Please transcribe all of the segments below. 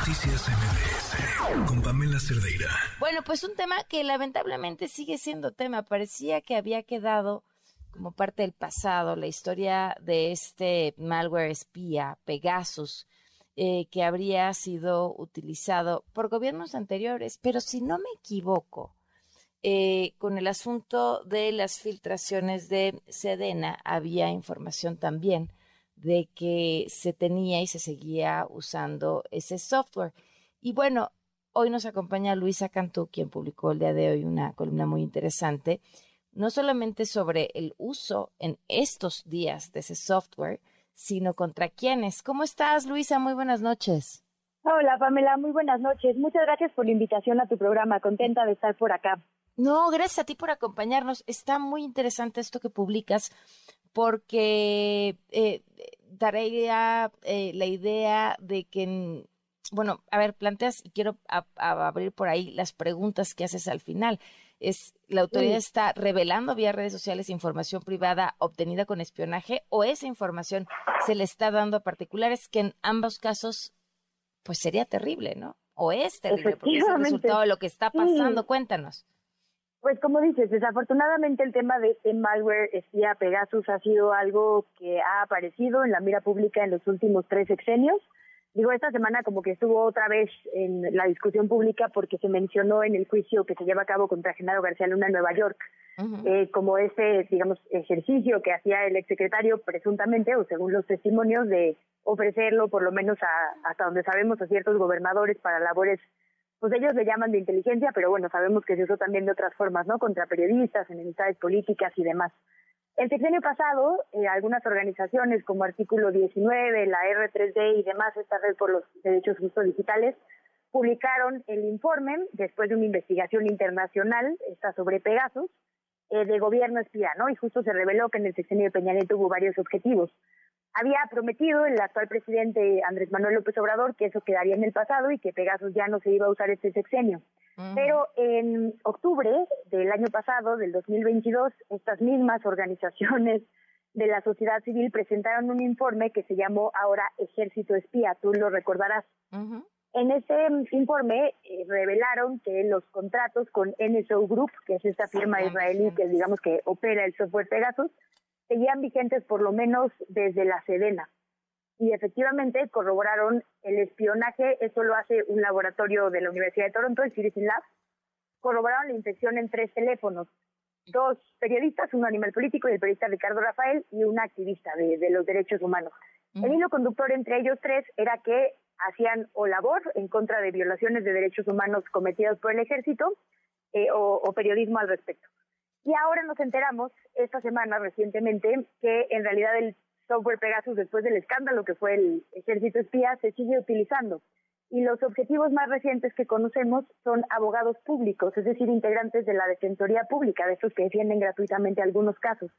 Noticias MBS con Pamela Cerdeira. Bueno, pues un tema que lamentablemente sigue siendo tema. Parecía que había quedado como parte del pasado la historia de este malware espía, Pegasus, eh, que habría sido utilizado por gobiernos anteriores. Pero si no me equivoco, eh, con el asunto de las filtraciones de Sedena había información también de que se tenía y se seguía usando ese software. Y bueno, hoy nos acompaña Luisa Cantú, quien publicó el día de hoy una columna muy interesante, no solamente sobre el uso en estos días de ese software, sino contra quiénes. ¿Cómo estás, Luisa? Muy buenas noches. Hola, Pamela, muy buenas noches. Muchas gracias por la invitación a tu programa. Contenta de estar por acá. No, gracias a ti por acompañarnos. Está muy interesante esto que publicas porque eh, daría eh, la idea de que, bueno, a ver, planteas y quiero abrir por ahí las preguntas que haces al final. Es, ¿La autoridad está revelando vía redes sociales información privada obtenida con espionaje o esa información se le está dando a particulares que en ambos casos, pues sería terrible, ¿no? O es terrible porque es el resultado de lo que está pasando. Cuéntanos. Pues como dices, desafortunadamente el tema de este malware espía Pegasus ha sido algo que ha aparecido en la mira pública en los últimos tres sexenios. Digo, esta semana como que estuvo otra vez en la discusión pública porque se mencionó en el juicio que se lleva a cabo contra Genaro García Luna en Nueva York, eh, como ese, digamos, ejercicio que hacía el exsecretario presuntamente, o según los testimonios, de ofrecerlo por lo menos a, hasta donde sabemos a ciertos gobernadores para labores pues ellos le llaman de inteligencia, pero bueno, sabemos que se usó también de otras formas, ¿no? Contra periodistas, enemistades políticas y demás. El sexenio pasado, eh, algunas organizaciones como Artículo 19, la R3D y demás, esta red por los derechos justos digitales, publicaron el informe después de una investigación internacional, esta sobre Pegasus, eh, de gobierno espía, ¿no? Y justo se reveló que en el sexenio de Peña Nieto hubo varios objetivos había prometido el actual presidente Andrés Manuel López Obrador que eso quedaría en el pasado y que Pegasus ya no se iba a usar este sexenio. Pero en octubre del año pasado, del 2022, estas mismas organizaciones de la sociedad civil presentaron un informe que se llamó ahora Ejército Espía, tú lo recordarás. En ese informe eh, revelaron que los contratos con NSO Group, que es esta firma israelí que digamos que opera el software Pegasus, seguían vigentes por lo menos desde la Sedena. Y efectivamente corroboraron el espionaje, eso lo hace un laboratorio de la Universidad de Toronto, el Citizen Lab, corroboraron la infección en tres teléfonos. Dos periodistas, un animal político y el periodista Ricardo Rafael, y una activista de, los derechos humanos. El hilo conductor entre ellos tres era que hacían o labor en contra de violaciones de derechos humanos cometidas por el ejército eh, o periodismo al respecto. Y ahora nos enteramos, esta semana recientemente, que en realidad el software Pegasus, después del escándalo que fue el ejército espía, se sigue utilizando. Y los objetivos más recientes que conocemos son abogados públicos, es decir, integrantes de la Defensoría Pública, de esos que defienden gratuitamente algunos casos.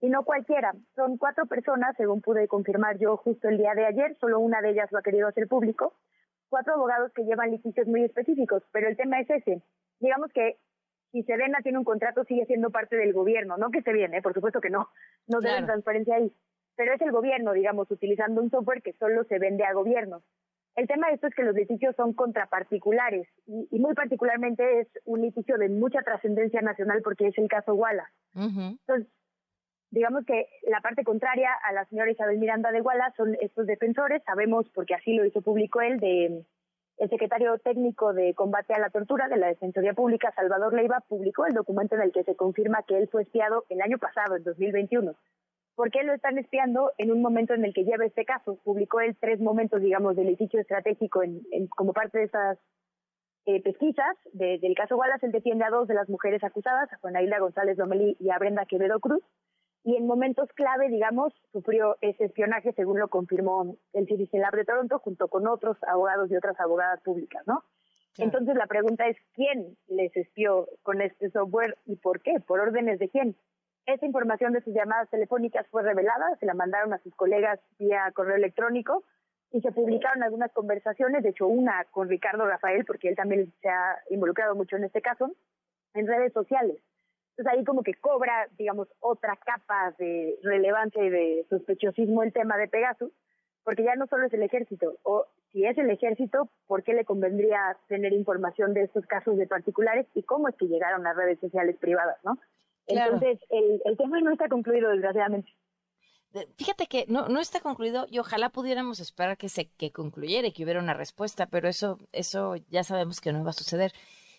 Y no cualquiera, son cuatro personas, según pude confirmar yo justo el día de ayer, solo una de ellas lo ha querido hacer público, cuatro abogados que llevan litigios muy específicos, pero el tema es ese. Digamos que si Sedena tiene un contrato, sigue siendo parte del gobierno, no que se viene, por supuesto que no, no deben transparencia ahí, pero es el gobierno, digamos, utilizando un software que solo se vende a gobiernos. El tema de esto es que los litigios son contraparticulares y, y muy particularmente es un litigio de mucha trascendencia nacional porque es el caso Wallace. Entonces, digamos que la parte contraria a la señora Isabel Miranda de Wallace son estos defensores, sabemos porque así lo hizo público él, de el secretario técnico de combate a la tortura de la Defensoría Pública, Salvador Leiva, publicó el documento en el que se confirma que él fue espiado el año pasado, en 2021. ¿Por qué lo están espiando en un momento en el que lleva este caso? Publicó él tres momentos, digamos, de litigio estratégico en, como parte de esas eh, pesquisas del caso Wallace. Él defiende a dos de las mujeres acusadas, a Juana González Lomelí y a Brenda Quevedo Cruz y en momentos clave, digamos, sufrió ese espionaje, según lo confirmó el Citizen Lab de Toronto, junto con otros abogados y otras abogadas públicas, ¿no? Entonces la pregunta es, ¿quién les espió con este software y por qué? ¿Por órdenes de quién? Esa información de sus llamadas telefónicas fue revelada, se la mandaron a sus colegas vía correo electrónico y se publicaron algunas conversaciones, de hecho una con Ricardo Rafael, porque él también se ha involucrado mucho en este caso, en redes sociales. Entonces ahí como que cobra, digamos, otra capa de relevancia y de sospechosismo el tema de Pegasus, porque ya no solo es el ejército, o si es el ejército, ¿por qué le convendría tener información de estos casos de particulares y cómo es que llegaron a redes sociales privadas, ¿no? Entonces, el, el tema no está concluido, desgraciadamente. Fíjate que no, no está concluido y ojalá pudiéramos esperar que se que concluyera y que hubiera una respuesta, pero eso, eso ya sabemos que no va a suceder.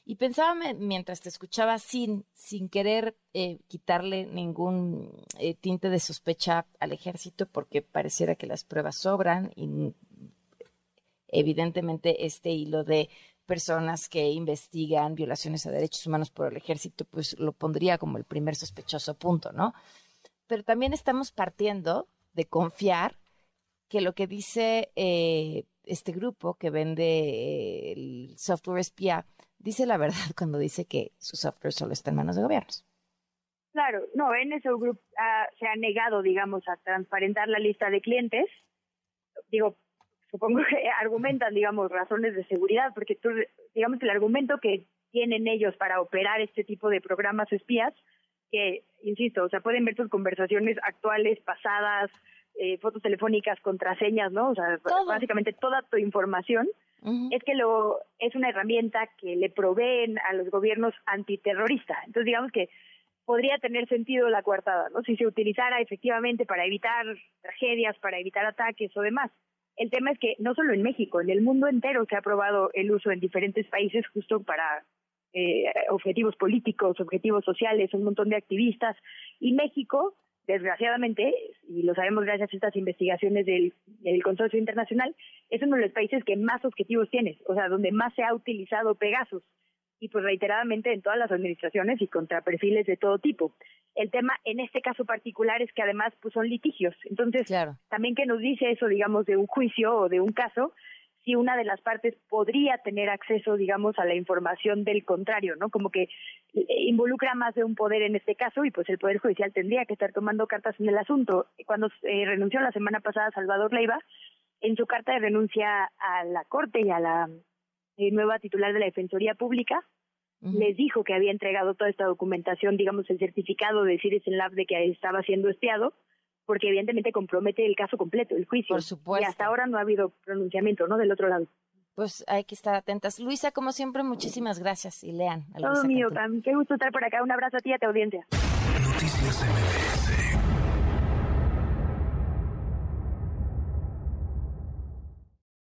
Y pensaba mientras te escuchaba sin, sin querer eh, quitarle ningún eh, tinte de sospecha al ejército, porque pareciera que las pruebas sobran y evidentemente este hilo de personas que investigan violaciones a derechos humanos por el ejército, pues lo pondría como el primer sospechoso punto, ¿no? Pero también estamos partiendo de confiar que lo que dice eh, este grupo que vende el software espía dice la verdad cuando dice que su software solo está en manos de gobiernos. Claro, no, NSO Group se ha negado, digamos, a transparentar la lista de clientes. Digo, supongo que argumentan, digamos, razones de seguridad, porque tú, digamos el argumento que tienen ellos para operar este tipo de programas espías, que, insisto, o sea, pueden ver tus conversaciones actuales, pasadas, eh, fotos telefónicas, contraseñas, ¿no? O sea, básicamente toda tu información es que lo es una herramienta que le proveen a los gobiernos antiterroristas. Entonces, digamos que podría tener sentido la coartada, ¿no? Si se utilizara efectivamente para evitar tragedias, para evitar ataques o demás. El tema es que no solo en México, en el mundo entero se ha probado el uso en diferentes países justo para eh, objetivos políticos, objetivos sociales, un montón de activistas. Y México desgraciadamente, y lo sabemos gracias a estas investigaciones del, Consorcio Internacional, es uno de los países que más objetivos tiene, o sea, donde más se ha utilizado Pegasus, y pues reiteradamente en todas las administraciones y contra perfiles de todo tipo. El tema en este caso particular es que además pues son litigios, entonces también que nos dice eso, digamos, de un juicio o de un caso, si una de las partes podría tener acceso, digamos, a la información del contrario, ¿no? Como que eh, involucra más de un poder en este caso y pues el Poder Judicial tendría que estar tomando cartas en el asunto. Cuando eh, renunció la semana pasada Salvador Leiva, en su carta de renuncia a la Corte y a la eh, nueva titular de la Defensoría Pública, les dijo que había entregado toda esta documentación, digamos, el certificado de Citizen Lab de que estaba siendo espiado, porque evidentemente compromete el caso completo, el juicio. Por supuesto. Y hasta ahora no ha habido pronunciamiento, ¿no? Del otro lado. Pues hay que estar atentas. Luisa, como siempre, muchísimas gracias y lean. Todo mío, qué gusto estar por acá. Un abrazo a ti y a tu audiencia. Noticias